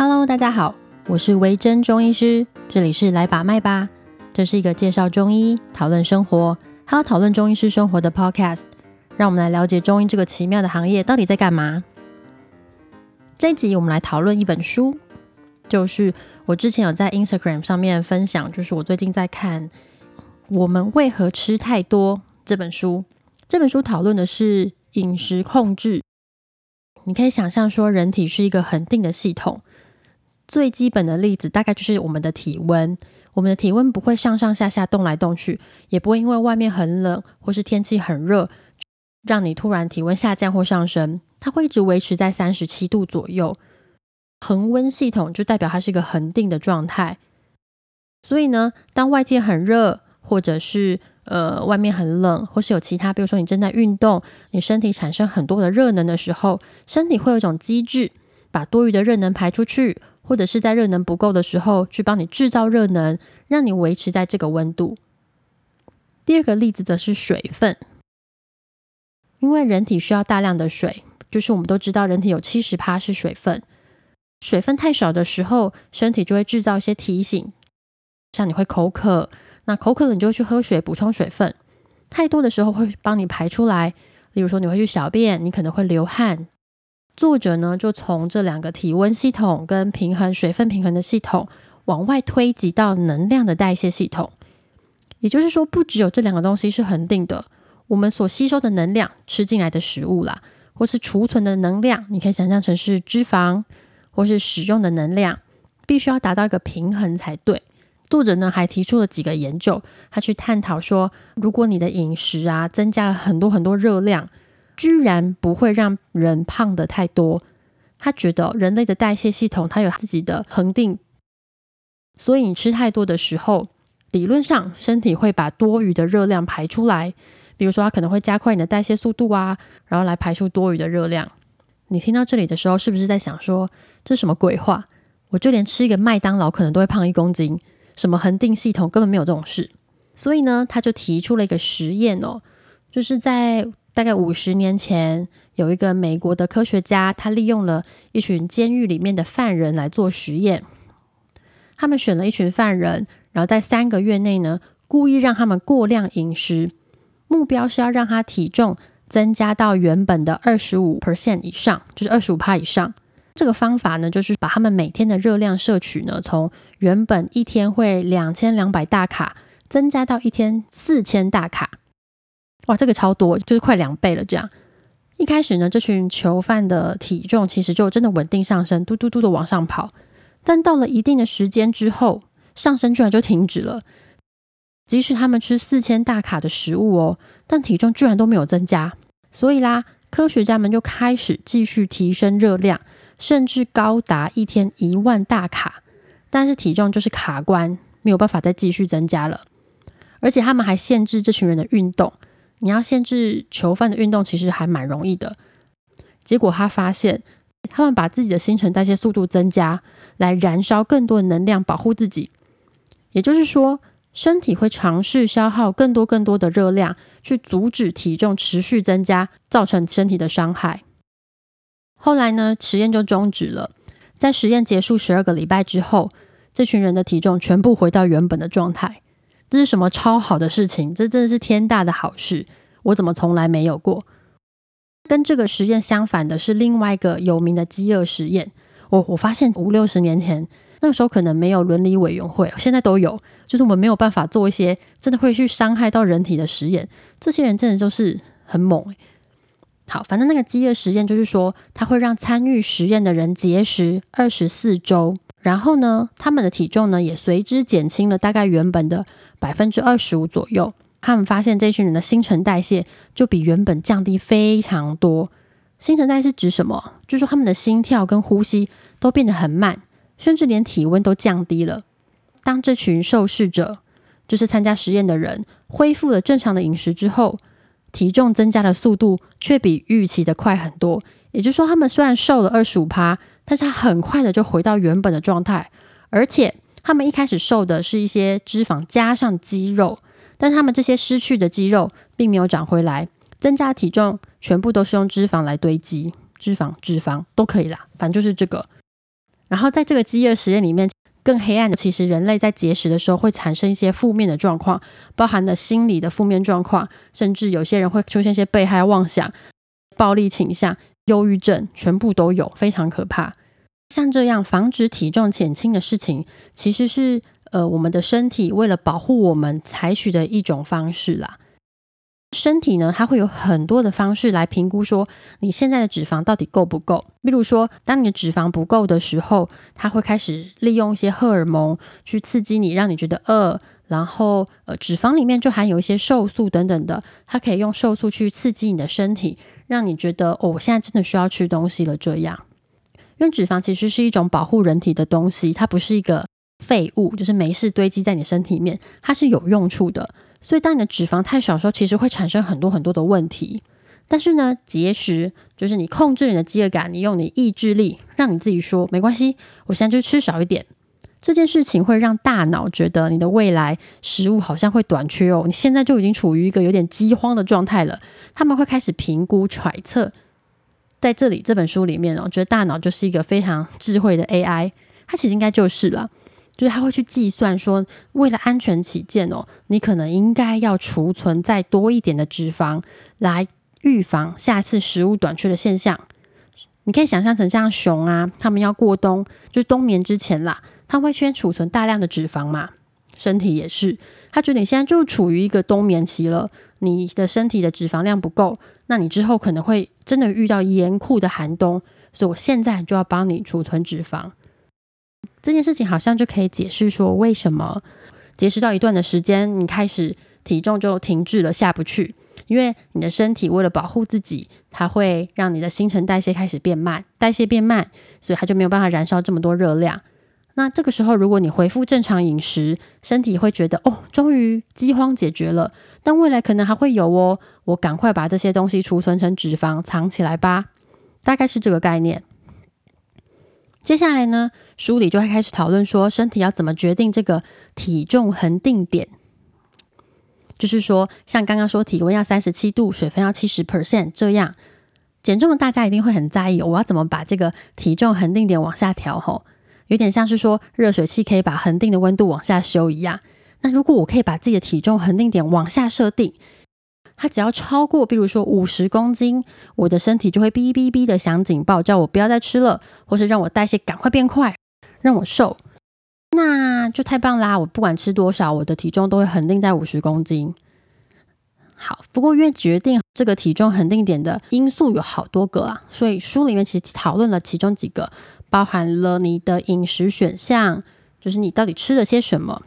Hello，大家好，我是维珍中医师，这里是来把脉吧。这是一个介绍中医、讨论生活，还有讨论中医师生活的 Podcast。让我们来了解中医这个奇妙的行业到底在干嘛。这一集我们来讨论一本书，就是我之前有在 Instagram 上面分享，就是我最近在看《我们为何吃太多》这本书。这本书讨论的是饮食控制。你可以想象说，人体是一个恒定的系统。最基本的例子大概就是我们的体温，我们的体温不会上上下下动来动去，也不会因为外面很冷或是天气很热，让你突然体温下降或上升，它会一直维持在三十七度左右。恒温系统就代表它是一个恒定的状态。所以呢，当外界很热，或者是呃，外面很冷，或是有其他，比如说你正在运动，你身体产生很多的热能的时候，身体会有一种机制，把多余的热能排出去，或者是在热能不够的时候，去帮你制造热能，让你维持在这个温度。第二个例子则是水分，因为人体需要大量的水，就是我们都知道，人体有七十趴是水分，水分太少的时候，身体就会制造一些提醒，像你会口渴。那口渴了，你就会去喝水补充水分。太多的时候会帮你排出来，例如说你会去小便，你可能会流汗。作者呢就从这两个体温系统跟平衡水分平衡的系统往外推及到能量的代谢系统。也就是说，不只有这两个东西是恒定的，我们所吸收的能量、吃进来的食物啦，或是储存的能量，你可以想象成是脂肪，或是使用的能量，必须要达到一个平衡才对。作者呢还提出了几个研究，他去探讨说，如果你的饮食啊增加了很多很多热量，居然不会让人胖的太多。他觉得人类的代谢系统它有自己的恒定，所以你吃太多的时候，理论上身体会把多余的热量排出来。比如说，它可能会加快你的代谢速度啊，然后来排出多余的热量。你听到这里的时候，是不是在想说，这什么鬼话？我就连吃一个麦当劳，可能都会胖一公斤。什么恒定系统根本没有这种事，所以呢，他就提出了一个实验哦，就是在大概五十年前，有一个美国的科学家，他利用了一群监狱里面的犯人来做实验。他们选了一群犯人，然后在三个月内呢，故意让他们过量饮食，目标是要让他体重增加到原本的二十五 percent 以上，就是二十五帕以上。这个方法呢，就是把他们每天的热量摄取呢，从原本一天会两千两百大卡，增加到一天四千大卡。哇，这个超多，就是快两倍了。这样一开始呢，这群囚犯的体重其实就真的稳定上升，嘟嘟嘟的往上跑。但到了一定的时间之后，上升居然就停止了。即使他们吃四千大卡的食物哦，但体重居然都没有增加。所以啦，科学家们就开始继续提升热量。甚至高达一天一万大卡，但是体重就是卡关，没有办法再继续增加了。而且他们还限制这群人的运动。你要限制囚犯的运动，其实还蛮容易的。结果他发现，他们把自己的新陈代谢速度增加，来燃烧更多的能量保护自己。也就是说，身体会尝试消耗更多更多的热量，去阻止体重持续增加，造成身体的伤害。后来呢，实验就终止了。在实验结束十二个礼拜之后，这群人的体重全部回到原本的状态。这是什么超好的事情？这真的是天大的好事！我怎么从来没有过？跟这个实验相反的是另外一个有名的饥饿实验。我我发现五六十年前那个时候可能没有伦理委员会，现在都有。就是我们没有办法做一些真的会去伤害到人体的实验。这些人真的就是很猛好，反正那个饥饿实验就是说，它会让参与实验的人节食二十四周，然后呢，他们的体重呢也随之减轻了大概原本的百分之二十五左右。他们发现这群人的新陈代谢就比原本降低非常多。新陈代谢指什么？就是说他们的心跳跟呼吸都变得很慢，甚至连体温都降低了。当这群受试者，就是参加实验的人，恢复了正常的饮食之后。体重增加的速度却比预期的快很多，也就是说，他们虽然瘦了二十五趴，但是他很快的就回到原本的状态，而且他们一开始瘦的是一些脂肪加上肌肉，但他们这些失去的肌肉并没有长回来，增加体重全部都是用脂肪来堆积，脂肪脂肪都可以啦，反正就是这个。然后在这个饥饿实验里面，更黑暗的其实人类在节食的时候会产生一些负面的状况，包含了心理的负面状况，甚至有些人会出现一些被害妄想、暴力倾向、忧郁症，全部都有，非常可怕。像这样防止体重减轻的事情，其实是呃我们的身体为了保护我们采取的一种方式啦。身体呢，它会有很多的方式来评估说你现在的脂肪到底够不够。例如说，当你的脂肪不够的时候，它会开始利用一些荷尔蒙去刺激你，让你觉得饿。然后，呃，脂肪里面就含有一些瘦素等等的，它可以用瘦素去刺激你的身体，让你觉得哦，我现在真的需要吃东西了。这样，因为脂肪其实是一种保护人体的东西，它不是一个废物，就是没事堆积在你身体里面，它是有用处的。所以，当你的脂肪太少的时候，其实会产生很多很多的问题。但是呢，节食就是你控制你的饥饿感，你用你意志力让你自己说没关系，我现在就吃少一点。这件事情会让大脑觉得你的未来食物好像会短缺哦，你现在就已经处于一个有点饥荒的状态了。他们会开始评估揣测，在这里这本书里面哦，觉得大脑就是一个非常智慧的 AI，它其实应该就是了。就是他会去计算说，为了安全起见哦，你可能应该要储存再多一点的脂肪，来预防下次食物短缺的现象。你可以想象成像熊啊，他们要过冬，就是冬眠之前啦，他会先储存大量的脂肪嘛。身体也是，他觉得你现在就处于一个冬眠期了，你的身体的脂肪量不够，那你之后可能会真的遇到严酷的寒冬，所以我现在就要帮你储存脂肪。这件事情好像就可以解释说，为什么节食到一段的时间，你开始体重就停滞了，下不去。因为你的身体为了保护自己，它会让你的新陈代谢开始变慢，代谢变慢，所以它就没有办法燃烧这么多热量。那这个时候，如果你恢复正常饮食，身体会觉得哦，终于饥荒解决了。但未来可能还会有哦，我赶快把这些东西储存成脂肪藏起来吧，大概是这个概念。接下来呢，书里就会开始讨论说，身体要怎么决定这个体重恒定点。就是说，像刚刚说，体温要三十七度，水分要七十 percent，这样减重的大家一定会很在意，我要怎么把这个体重恒定点往下调？吼，有点像是说热水器可以把恒定的温度往下修一样。那如果我可以把自己的体重恒定点往下设定？它只要超过，比如说五十公斤，我的身体就会哔哔哔的响警报，叫我不要再吃了，或是让我代谢赶快变快，让我瘦，那就太棒啦！我不管吃多少，我的体重都会恒定在五十公斤。好，不过因为决定这个体重恒定点的因素有好多个啊，所以书里面其实讨论了其中几个，包含了你的饮食选项，就是你到底吃了些什么，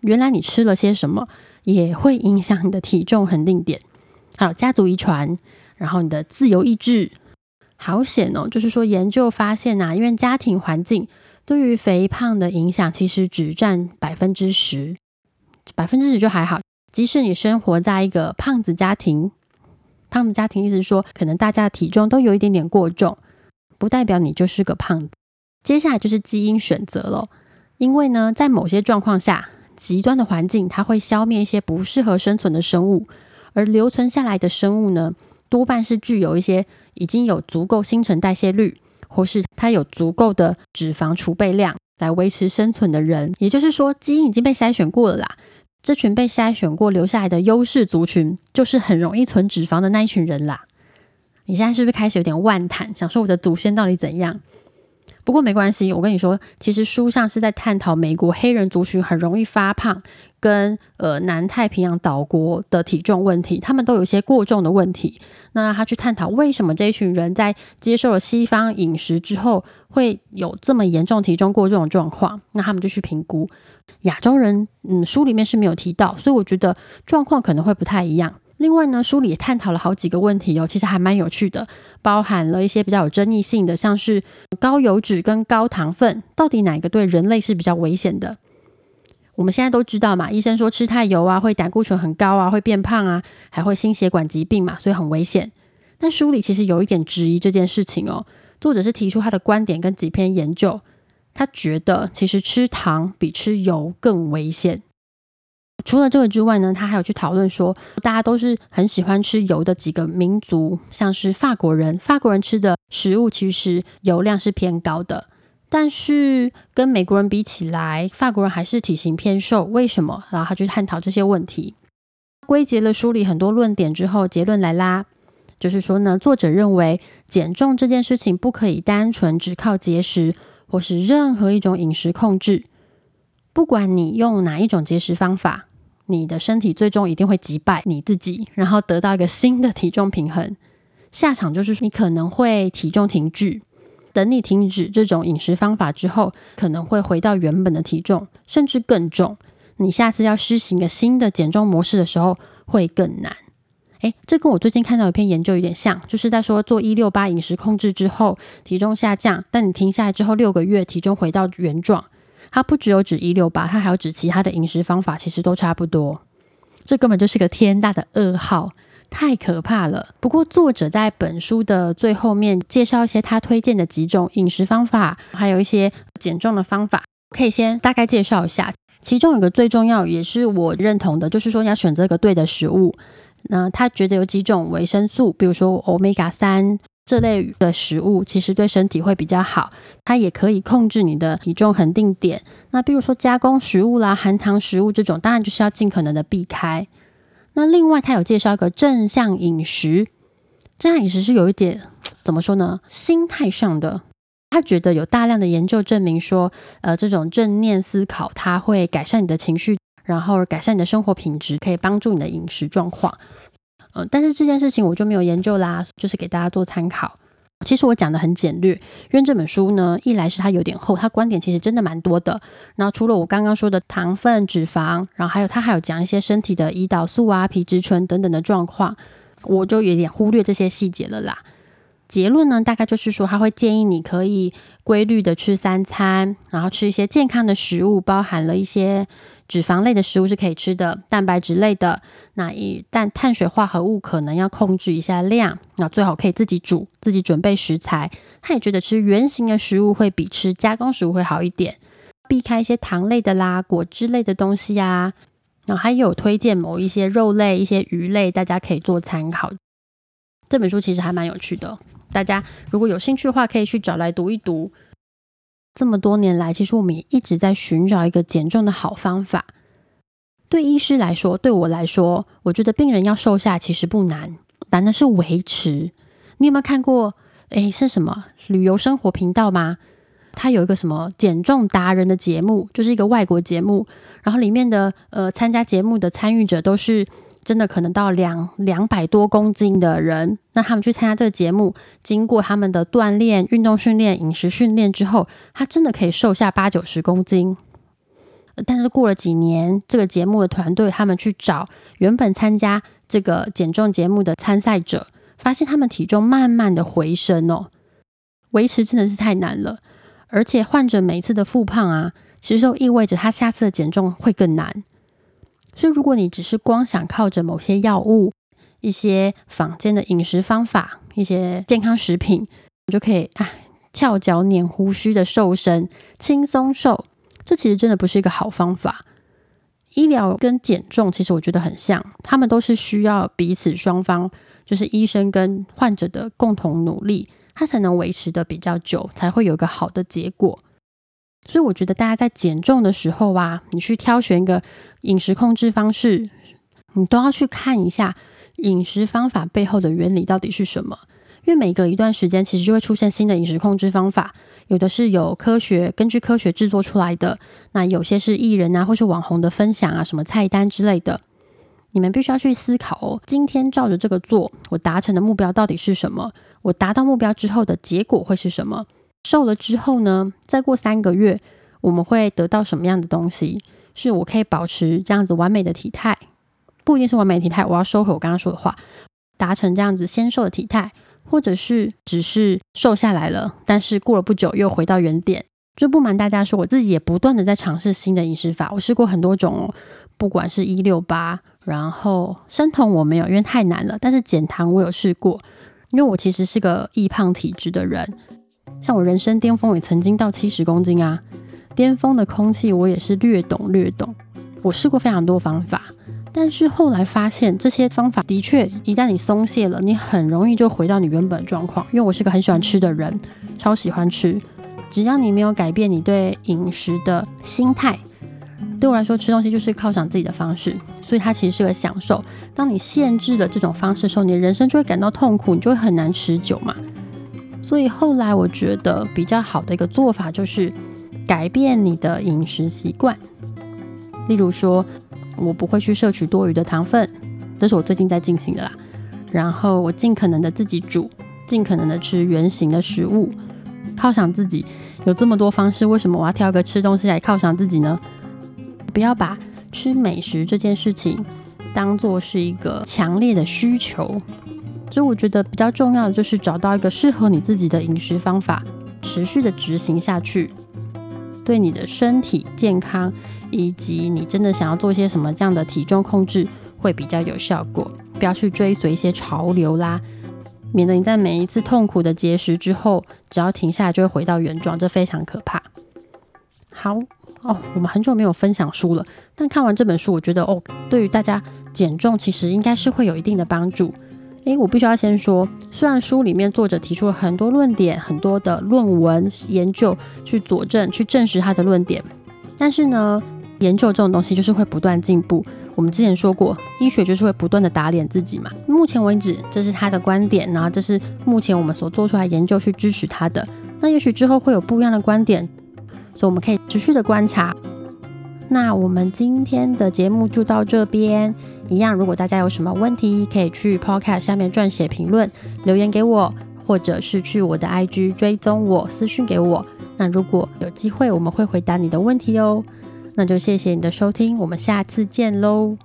原来你吃了些什么。也会影响你的体重恒定点，还有家族遗传，然后你的自由意志，好险哦！就是说研究发现呐，因为家庭环境对于肥胖的影响其实只占百分之十，百分之十就还好。即使你生活在一个胖子家庭，胖子家庭意思是说，可能大家的体重都有一点点过重，不代表你就是个胖子。接下来就是基因选择了，因为呢，在某些状况下。极端的环境，它会消灭一些不适合生存的生物，而留存下来的生物呢，多半是具有一些已经有足够新陈代谢率，或是它有足够的脂肪储备量来维持生存的人。也就是说，基因已经被筛选过了啦。这群被筛选过留下来的优势族群，就是很容易存脂肪的那一群人啦。你现在是不是开始有点万谈，想说我的祖先到底怎样？不过没关系，我跟你说，其实书上是在探讨美国黑人族群很容易发胖，跟呃南太平洋岛国的体重问题，他们都有些过重的问题。那他去探讨为什么这一群人在接受了西方饮食之后，会有这么严重体重过重的状况？那他们就去评估亚洲人，嗯，书里面是没有提到，所以我觉得状况可能会不太一样。另外呢，书里也探讨了好几个问题哦，其实还蛮有趣的，包含了一些比较有争议性的，像是高油脂跟高糖分，到底哪个对人类是比较危险的？我们现在都知道嘛，医生说吃太油啊，会胆固醇很高啊，会变胖啊，还会心血管疾病嘛，所以很危险。但书里其实有一点质疑这件事情哦，作者是提出他的观点跟几篇研究，他觉得其实吃糖比吃油更危险。除了这个之外呢，他还有去讨论说，大家都是很喜欢吃油的几个民族，像是法国人，法国人吃的食物其实油量是偏高的。但是跟美国人比起来，法国人还是体型偏瘦，为什么？然后他去探讨这些问题，归结了梳理很多论点之后，结论来啦，就是说呢，作者认为减重这件事情不可以单纯只靠节食或是任何一种饮食控制，不管你用哪一种节食方法，你的身体最终一定会击败你自己，然后得到一个新的体重平衡，下场就是你可能会体重停滞。等你停止这种饮食方法之后，可能会回到原本的体重，甚至更重。你下次要施行一个新的减重模式的时候，会更难。诶，这跟我最近看到一篇研究有点像，就是在说做一六八饮食控制之后，体重下降，但你停下来之后六个月，体重回到原状。它不只有指一六八，它还有指其他的饮食方法，其实都差不多。这根本就是个天大的噩耗。太可怕了。不过，作者在本书的最后面介绍一些他推荐的几种饮食方法，还有一些减重的方法，可以先大概介绍一下。其中有个最重要，也是我认同的，就是说你要选择一个对的食物。那他觉得有几种维生素，比如说欧米伽三这类的食物，其实对身体会比较好。它也可以控制你的体重恒定点。那比如说加工食物啦、含糖食物这种，当然就是要尽可能的避开。那另外，他有介绍一个正向饮食。正向饮食是有一点怎么说呢？心态上的。他觉得有大量的研究证明说，呃，这种正念思考，它会改善你的情绪，然后改善你的生活品质，可以帮助你的饮食状况。嗯，但是这件事情我就没有研究啦，就是给大家做参考。其实我讲的很简略，因为这本书呢，一来是它有点厚，它观点其实真的蛮多的。然后除了我刚刚说的糖分、脂肪，然后还有它还有讲一些身体的胰岛素啊、皮质醇等等的状况，我就有点忽略这些细节了啦。结论呢，大概就是说，他会建议你可以规律的吃三餐，然后吃一些健康的食物，包含了一些脂肪类的食物是可以吃的，蛋白质类的，那一但碳水化合物可能要控制一下量，那最好可以自己煮，自己准备食材。他也觉得吃原形的食物会比吃加工食物会好一点，避开一些糖类的啦、果汁类的东西呀。然后还有推荐某一些肉类、一些鱼类，大家可以做参考。这本书其实还蛮有趣的。大家如果有兴趣的话，可以去找来读一读。这么多年来，其实我们也一直在寻找一个减重的好方法。对医师来说，对我来说，我觉得病人要瘦下其实不难，难的是维持。你有没有看过？诶，是什么旅游生活频道吗？它有一个什么减重达人的节目，就是一个外国节目，然后里面的呃参加节目的参与者都是。真的可能到两两百多公斤的人，那他们去参加这个节目，经过他们的锻炼、运动训练、饮食训练之后，他真的可以瘦下八九十公斤。但是过了几年，这个节目的团队他们去找原本参加这个减重节目的参赛者，发现他们体重慢慢的回升哦，维持真的是太难了。而且患者每次的复胖啊，其实就意味着他下次的减重会更难。所以，如果你只是光想靠着某些药物、一些坊间的饮食方法、一些健康食品，你就可以啊翘脚捻胡须的瘦身、轻松瘦，这其实真的不是一个好方法。医疗跟减重其实我觉得很像，他们都是需要彼此双方，就是医生跟患者的共同努力，它才能维持的比较久，才会有一个好的结果。所以我觉得大家在减重的时候啊，你去挑选一个饮食控制方式，你都要去看一下饮食方法背后的原理到底是什么。因为每隔一段时间，其实就会出现新的饮食控制方法，有的是有科学根据科学制作出来的，那有些是艺人啊或是网红的分享啊，什么菜单之类的。你们必须要去思考哦，今天照着这个做，我达成的目标到底是什么？我达到目标之后的结果会是什么？瘦了之后呢？再过三个月，我们会得到什么样的东西？是我可以保持这样子完美的体态，不一定是完美体态。我要收回我刚刚说的话，达成这样子纤瘦的体态，或者是只是瘦下来了，但是过了不久又回到原点。就不瞒大家说，我自己也不断的在尝试新的饮食法。我试过很多种，不管是一六八，然后生酮我没有，因为太难了。但是减糖我有试过，因为我其实是个易胖体质的人。像我人生巅峰也曾经到七十公斤啊，巅峰的空气我也是略懂略懂。我试过非常多方法，但是后来发现这些方法的确，一旦你松懈了，你很容易就回到你原本状况。因为我是个很喜欢吃的人，超喜欢吃，只要你没有改变你对饮食的心态，对我来说吃东西就是犒赏自己的方式，所以它其实是个享受。当你限制了这种方式的时候，你的人生就会感到痛苦，你就会很难持久嘛。所以后来我觉得比较好的一个做法就是改变你的饮食习惯，例如说，我不会去摄取多余的糖分，这是我最近在进行的啦。然后我尽可能的自己煮，尽可能的吃原形的食物，犒赏自己。有这么多方式，为什么我要挑个吃东西来犒赏自己呢？不要把吃美食这件事情当做是一个强烈的需求。所以我觉得比较重要的就是找到一个适合你自己的饮食方法，持续的执行下去，对你的身体健康以及你真的想要做一些什么这样的体重控制会比较有效果。不要去追随一些潮流啦，免得你在每一次痛苦的节食之后，只要停下来就会回到原状，这非常可怕。好哦，我们很久没有分享书了，但看完这本书，我觉得哦，对于大家减重其实应该是会有一定的帮助。诶，我必须要先说，虽然书里面作者提出了很多论点、很多的论文研究去佐证、去证实他的论点，但是呢，研究这种东西就是会不断进步。我们之前说过，医学就是会不断的打脸自己嘛。目前为止，这是他的观点，然后这是目前我们所做出来研究去支持他的。那也许之后会有不一样的观点，所以我们可以持续的观察。那我们今天的节目就到这边。一样，如果大家有什么问题，可以去 Podcast 下面撰写评论留言给我，或者是去我的 IG 追踪我私讯给我。那如果有机会，我们会回答你的问题哦。那就谢谢你的收听，我们下次见喽。